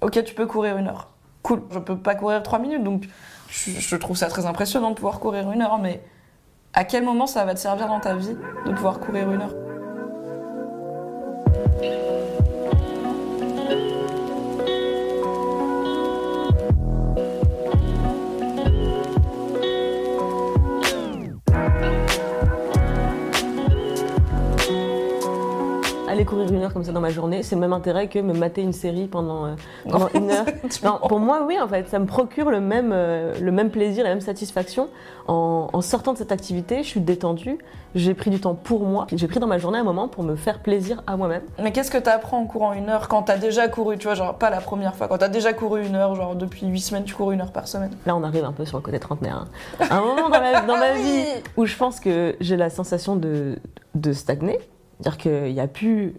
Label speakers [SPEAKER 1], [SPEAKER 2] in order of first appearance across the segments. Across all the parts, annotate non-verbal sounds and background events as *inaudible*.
[SPEAKER 1] Ok, tu peux courir une heure. Cool. Je peux pas courir trois minutes, donc je, je trouve ça très impressionnant de pouvoir courir une heure, mais à quel moment ça va te servir dans ta vie de pouvoir courir une heure?
[SPEAKER 2] Courir une heure comme ça dans ma journée, c'est le même intérêt que me mater une série pendant, euh, pendant une heure. *laughs* Non, pour moi, oui, en fait, ça me procure le même, euh, le même plaisir, la même satisfaction. En, en sortant de cette activité, je suis détendue, j'ai pris du temps pour moi, j'ai pris dans ma journée un moment pour me faire plaisir à moi-même.
[SPEAKER 1] Mais qu'est-ce que tu apprends en courant une heure quand t'as déjà couru, tu vois, genre pas la première fois, quand t'as déjà couru une heure, genre depuis huit semaines, tu cours une heure par semaine?
[SPEAKER 2] Là, on arrive un peu sur le côté trentenaire. hein. Un moment dans *laughs* ma, dans ma vie où je pense que j'ai la sensation de, de stagner. C'est-à-dire qu'il n'y a plus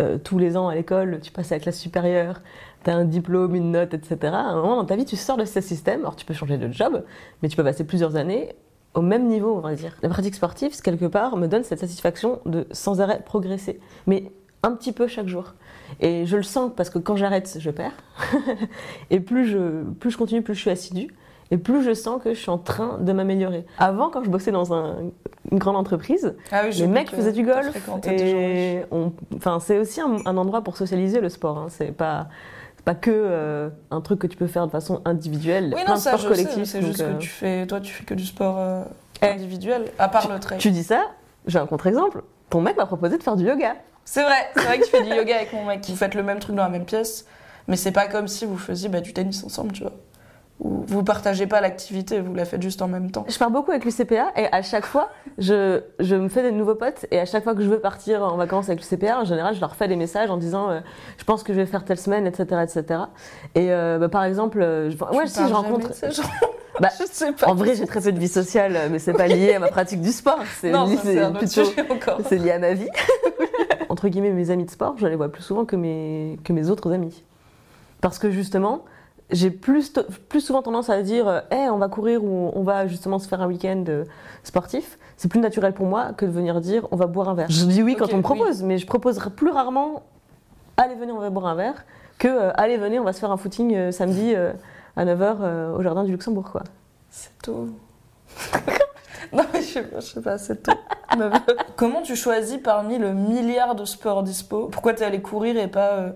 [SPEAKER 2] euh, tous les ans à l'école, tu passes à la classe supérieure, tu as un diplôme, une note, etc. À un moment dans ta vie, tu sors de ce système. Alors, tu peux changer de job, mais tu peux passer plusieurs années au même niveau, on va dire. La pratique sportive, quelque part, me donne cette satisfaction de sans arrêt progresser. Mais un petit peu chaque jour. Et je le sens parce que quand j'arrête, je perds. *laughs* et plus je, plus je continue, plus je suis assidue. Et plus je sens que je suis en train de m'améliorer. Avant, quand je bossais dans un- une grande entreprise,
[SPEAKER 1] Ah oui,
[SPEAKER 2] les mecs faisaient du golf. Et enfin, c'est aussi un, un endroit pour socialiser le sport. hein. C'est pas, pas que euh, un truc que tu peux faire de façon individuelle.
[SPEAKER 1] Oui,
[SPEAKER 2] plein
[SPEAKER 1] non,
[SPEAKER 2] de
[SPEAKER 1] ça,
[SPEAKER 2] sports collectifs.
[SPEAKER 1] c'est juste
[SPEAKER 2] euh,
[SPEAKER 1] que tu fais, toi, tu fais que du sport euh,
[SPEAKER 2] Eh,
[SPEAKER 1] individuel, à part le trail.
[SPEAKER 2] Tu dis ça, j'ai un contre-exemple. Ton mec m'a proposé de faire du yoga.
[SPEAKER 1] C'est vrai, c'est vrai que tu fais du yoga avec mon mec. Vous faites le même truc dans la même pièce, mais c'est pas comme si vous faisiez bah, du tennis ensemble, tu vois. Ou vous partagez pas l'activité, vous la faites juste en même temps.
[SPEAKER 2] Je pars beaucoup avec l'UCPA et à chaque fois, je, je me fais des nouveaux potes et à chaque fois que je veux partir en vacances avec l'UCPA, en général, je leur fais des messages en disant euh, je pense que je vais faire telle semaine, etc. etc. Et euh, bah, par exemple, euh, je, ouais, si je rencontre.
[SPEAKER 1] de ces gens.
[SPEAKER 2] Bah, *laughs*
[SPEAKER 1] je sais pas.
[SPEAKER 2] En vrai, j'ai très peu de vie sociale, mais c'est pas lié à ma pratique du sport. Plutôt c'est lié à ma vie. *laughs* Entre guillemets, mes amis de sport, je les vois plus souvent que mes, que mes autres amis. Parce que justement, j'ai plus, plus souvent tendance à dire euh, Hey, on va courir ou on va justement se faire un week-end euh, sportif. C'est plus naturel pour moi que de venir dire on va boire un verre. Je dis oui quand on me
[SPEAKER 1] oui.
[SPEAKER 2] propose, mais je proposerai plus rarement allez, venez, on va boire un verre que euh, allez, venez, on va se faire un footing euh, samedi euh, à 9h au jardin du Luxembourg. Quoi.
[SPEAKER 1] C'est tôt. *laughs* non, mais je sais pas, je sais pas, c'est tôt. *laughs* Comment tu choisis parmi le milliard de sports dispo? Pourquoi t'es allé courir et pas, euh,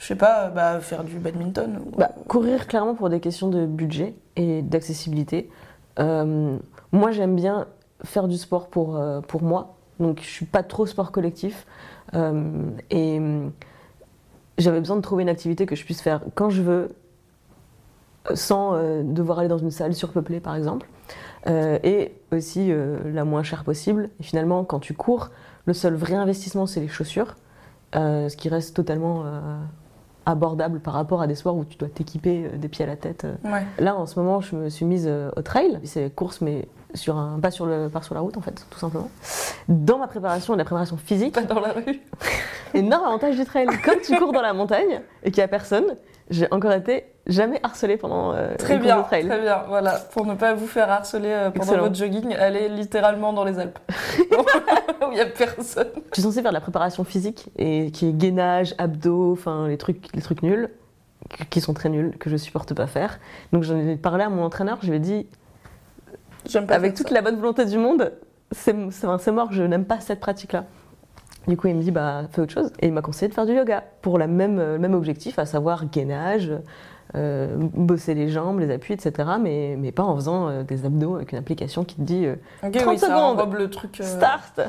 [SPEAKER 1] je sais pas, bah, faire du badminton ou,
[SPEAKER 2] Bah, courir clairement pour des questions de budget et d'accessibilité. Euh, moi, j'aime bien faire du sport pour, euh, pour moi, donc je suis pas trop sport collectif. Euh, et j'avais besoin de trouver une activité que je puisse faire quand je veux, sans devoir aller dans une salle surpeuplée, par exemple. Et aussi la moins chère possible. Et finalement, quand tu cours, le seul vrai investissement, c'est les chaussures, ce qui reste totalement abordable par rapport à des sports où tu dois t'équiper euh, des pieds à la tête. euh.
[SPEAKER 1] Ouais.
[SPEAKER 2] Là, en ce moment, je me suis mise euh, au trail. C'est course, mais sur un, pas, sur le, pas sur la route, en fait, tout simplement. Dans ma préparation et la préparation physique,
[SPEAKER 1] Pas dans la rue. *laughs*
[SPEAKER 2] énorme avantage du trail. Comme tu cours dans la montagne et qu'il n'y a personne, j'ai encore été jamais harcelée pendant euh,
[SPEAKER 1] Très bien,
[SPEAKER 2] trail.
[SPEAKER 1] très bien. Voilà, pour ne pas vous faire harceler euh, pendant
[SPEAKER 2] Excellent.
[SPEAKER 1] votre jogging, allez littéralement dans les Alpes. *laughs* *laughs* Où il y a personne.
[SPEAKER 2] Je suis censée faire de la préparation physique et qui est gainage, abdos, enfin les trucs, les trucs nuls, qui- sont très nuls, que je supporte pas faire. Donc j'en ai parlé à mon entraîneur, je lui ai dit
[SPEAKER 1] pas
[SPEAKER 2] avec toute
[SPEAKER 1] ça.
[SPEAKER 2] la bonne volonté du monde, c'est mort, je n'aime pas cette pratique-là. Du coup, il me dit, bah, fais autre chose. Et il m'a conseillé de faire du yoga pour même, euh, le même objectif, à savoir gainage, euh, bosser les jambes, les appuis, etc. Mais, mais pas en faisant euh, des abdos avec une application qui te dit euh,
[SPEAKER 1] Ok,
[SPEAKER 2] 30
[SPEAKER 1] oui,
[SPEAKER 2] secondes.
[SPEAKER 1] le truc.
[SPEAKER 2] start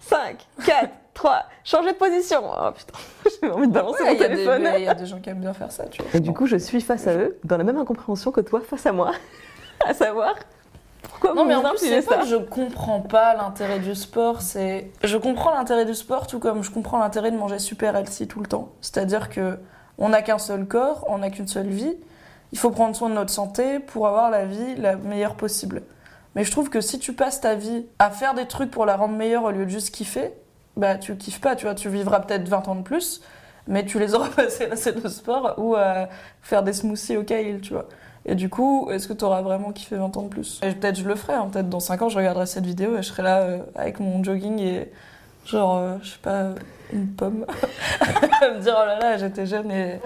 [SPEAKER 2] 5, 4, 3, changer de position. Oh putain, *laughs* j'ai envie de balancer
[SPEAKER 1] ouais,
[SPEAKER 2] mon téléphone.
[SPEAKER 1] il y a des gens qui aiment bien faire ça, tu vois.
[SPEAKER 2] Et du coup, je suis face à eux, dans la même incompréhension que toi face à moi. *laughs* à savoir, Pourquoi
[SPEAKER 1] Non,
[SPEAKER 2] vous
[SPEAKER 1] mais en plus, c'est pas que je comprends pas l'intérêt du sport, c'est. Je comprends l'intérêt du sport tout comme je comprends l'intérêt de manger super healthy tout le temps. C'est-à-dire que on n'a qu'un seul corps, on n'a qu'une seule vie. Il faut prendre soin de notre santé pour avoir la vie la meilleure possible. Mais je trouve que si tu passes ta vie à faire des trucs pour la rendre meilleure au lieu de juste kiffer, bah tu kiffes pas, tu vois, tu vivras peut-être 20 ans de plus, mais tu les auras *laughs* passés à de sport ou à faire des smoothies au kale, tu vois. Et du coup, est-ce que tu auras vraiment kiffé 20 ans de plus? Et Peut-être je le ferai, hein. peut-être dans 5 ans je regarderai cette vidéo et je serai là euh, avec mon jogging et genre, euh, je sais pas, une pomme. *laughs* à me dire, oh là là, j'étais jeune et,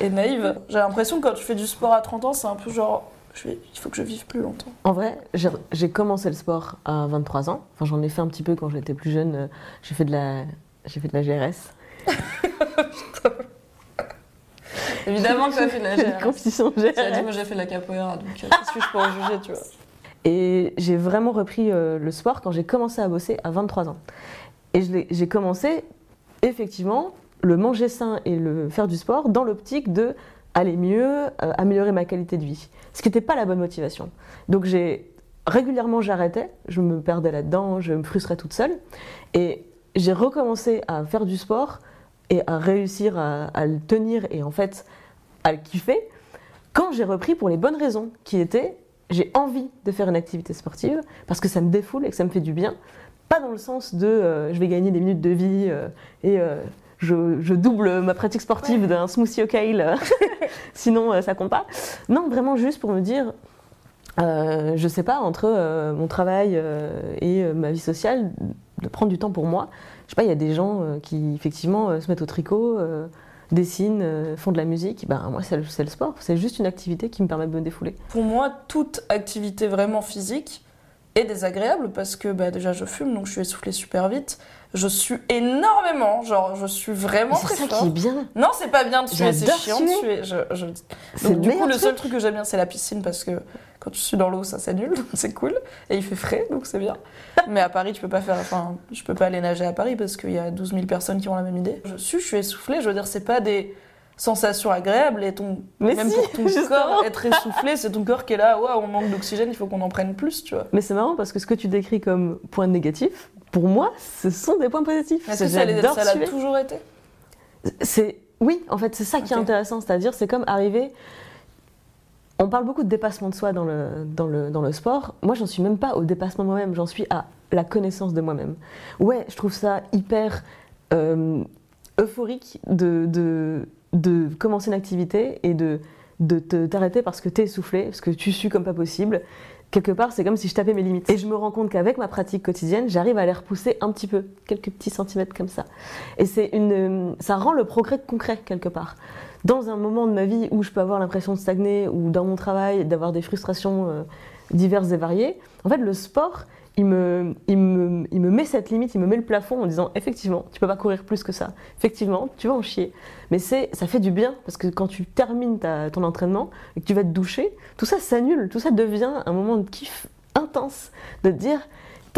[SPEAKER 1] et naïve. J'ai l'impression que quand tu fais du sport à 30 ans, c'est un peu genre, je vais- il faut que je vive plus longtemps.
[SPEAKER 2] En vrai, j'ai- commencé le sport à 23 ans. Enfin, j'en ai fait un petit peu quand j'étais plus jeune. J'ai fait de la, j'ai fait de la GRS. *laughs*
[SPEAKER 1] Évidemment que ça fait de la GRS.
[SPEAKER 2] compétition
[SPEAKER 1] Tu as dit,
[SPEAKER 2] GRS.
[SPEAKER 1] moi j'ai fait de la capoeira, donc euh, qu'est-ce que je peux en juger, tu vois
[SPEAKER 2] Et j'ai vraiment repris euh, le sport quand j'ai commencé à bosser à 23 ans. Et j'ai commencé, effectivement, le manger sain et le faire du sport dans l'optique de aller mieux, euh, améliorer ma qualité de vie. Ce qui n'était pas la bonne motivation. Donc j'ai régulièrement j'arrêtais, je me perdais là-dedans, je me frustrais toute seule. Et j'ai recommencé à faire du sport et à réussir à, à le tenir et en fait à le kiffer quand j'ai repris pour les bonnes raisons, qui étaient j'ai envie de faire une activité sportive parce que ça me défoule et que ça me fait du bien. Pas dans le sens de euh, je vais gagner des minutes de vie euh, et euh, je, je double ma pratique sportive d'un smoothie au kale, *laughs* sinon ça compte pas. Non, vraiment juste pour me dire, je sais pas, entre mon travail et ma vie sociale, de prendre du temps pour moi. Je sais pas, il y a des gens qui effectivement se mettent au tricot, dessinent, euh, font de la musique. Ben, moi, c'est le, le sport. C'est juste une activité qui me permet de me défouler.
[SPEAKER 1] Pour moi, toute activité vraiment physique est désagréable parce que bah, déjà je fume, donc je suis essoufflée super vite. Je suis énormément, genre je suis vraiment
[SPEAKER 2] C'est
[SPEAKER 1] très
[SPEAKER 2] ça
[SPEAKER 1] fort.
[SPEAKER 2] qui est bien.
[SPEAKER 1] Non, c'est pas bien de suer, c'est
[SPEAKER 2] J'adore
[SPEAKER 1] chiant de
[SPEAKER 2] suer.
[SPEAKER 1] suer. Je, je-
[SPEAKER 2] C'est
[SPEAKER 1] Donc
[SPEAKER 2] le
[SPEAKER 1] du coup,
[SPEAKER 2] meilleur
[SPEAKER 1] le seul truc que j'aime bien, c'est la piscine parce que quand tu suis dans l'eau, ça s'annule, donc *laughs* c'est cool. Et il fait frais, donc c'est bien. Mais à Paris, tu peux pas faire, enfin, je peux pas aller nager à Paris parce qu'il y a 12 000 personnes qui ont la même idée. Je suis, je suis essoufflée. Je veux dire, c'est pas des sensations agréables et ton,
[SPEAKER 2] Mais
[SPEAKER 1] même
[SPEAKER 2] si,
[SPEAKER 1] pour ton *laughs*
[SPEAKER 2] justement.
[SPEAKER 1] corps, être essoufflé, c'est ton corps qui est là, waouh, on manque d'oxygène, il faut qu'on en prenne plus, tu vois.
[SPEAKER 2] Mais c'est marrant parce que ce que tu décris comme point négatif, pour moi, ce sont des points positifs.
[SPEAKER 1] Est-ce que ça l'a toujours été?
[SPEAKER 2] C'est oui, en fait, c'est ça qui est intéressant, c'est-à-dire c'est comme arriver. On parle beaucoup de dépassement de soi dans le, dans le, dans le sport. Moi, j'en suis même pas au dépassement de moi-même, j'en suis à la connaissance de moi-même. Ouais, je trouve ça hyper euh, euphorique de, de, de commencer une activité et de, de te- t'arrêter parce que t'es essoufflé, parce que tu sues comme pas possible. Quelque part, c'est comme si je tapais mes limites. Et je me rends compte qu'avec ma pratique quotidienne, j'arrive à les repousser un petit peu, quelques petits centimètres comme ça. Et c'est une, ça rend le progrès concret quelque part. Dans un moment de ma vie où je peux avoir l'impression de stagner ou dans mon travail d'avoir des frustrations euh, diverses et variées, en fait le sport, il me, il, me, il me met cette limite, il me met le plafond en disant effectivement, tu peux pas courir plus que ça. Effectivement, tu vas en chier. Mais c'est, ça fait du bien parce que quand tu termines ta- ton entraînement et que tu vas te doucher, tout ça s'annule, tout ça devient un moment de kiff intense, de te dire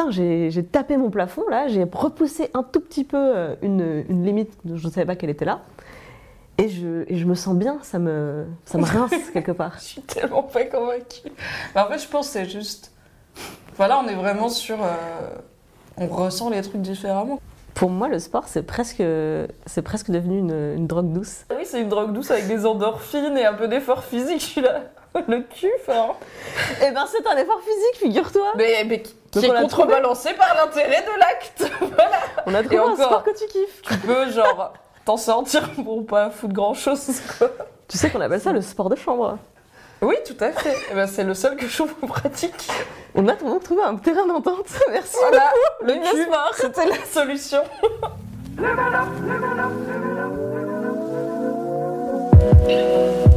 [SPEAKER 2] j'ai tapé mon plafond là, j'ai repoussé un tout petit peu euh, une, une limite, dont je ne savais pas qu'elle était là. Et je, et je me sens bien, ça me, ça me rince *laughs* quelque part.
[SPEAKER 1] Je suis tellement pas convaincue. Mais en fait, je pense que c'est juste. Voilà, on est vraiment sur. euh, On ressent les trucs différemment.
[SPEAKER 2] Pour moi, le sport, c'est presque, c'est presque devenu une, une drogue douce.
[SPEAKER 1] Oui, c'est une drogue douce avec des endorphines et un peu d'effort physique. Je suis là. *laughs* Le cul, enfin.
[SPEAKER 2] Eh ben, c'est un effort physique, figure-toi
[SPEAKER 1] Mais, mais qui
[SPEAKER 2] Donc
[SPEAKER 1] est
[SPEAKER 2] on l'a
[SPEAKER 1] contrebalancé par l'intérêt de l'acte. *laughs* voilà.
[SPEAKER 2] On a trouvé un
[SPEAKER 1] encore.
[SPEAKER 2] sport que tu kiffes.
[SPEAKER 1] Tu peux, genre, t'en sortir pour pas foutre grand chose, quoi.
[SPEAKER 2] Tu sais qu'on appelle ça le sport de chambre.
[SPEAKER 1] Oui, tout à fait. Eh ben, c'est le seul que je vous pratique.
[SPEAKER 2] On a donc trouvé un terrain d'entente. *laughs* Merci.
[SPEAKER 1] Voilà, le
[SPEAKER 2] Le
[SPEAKER 1] cul, c'était la solution. *laughs*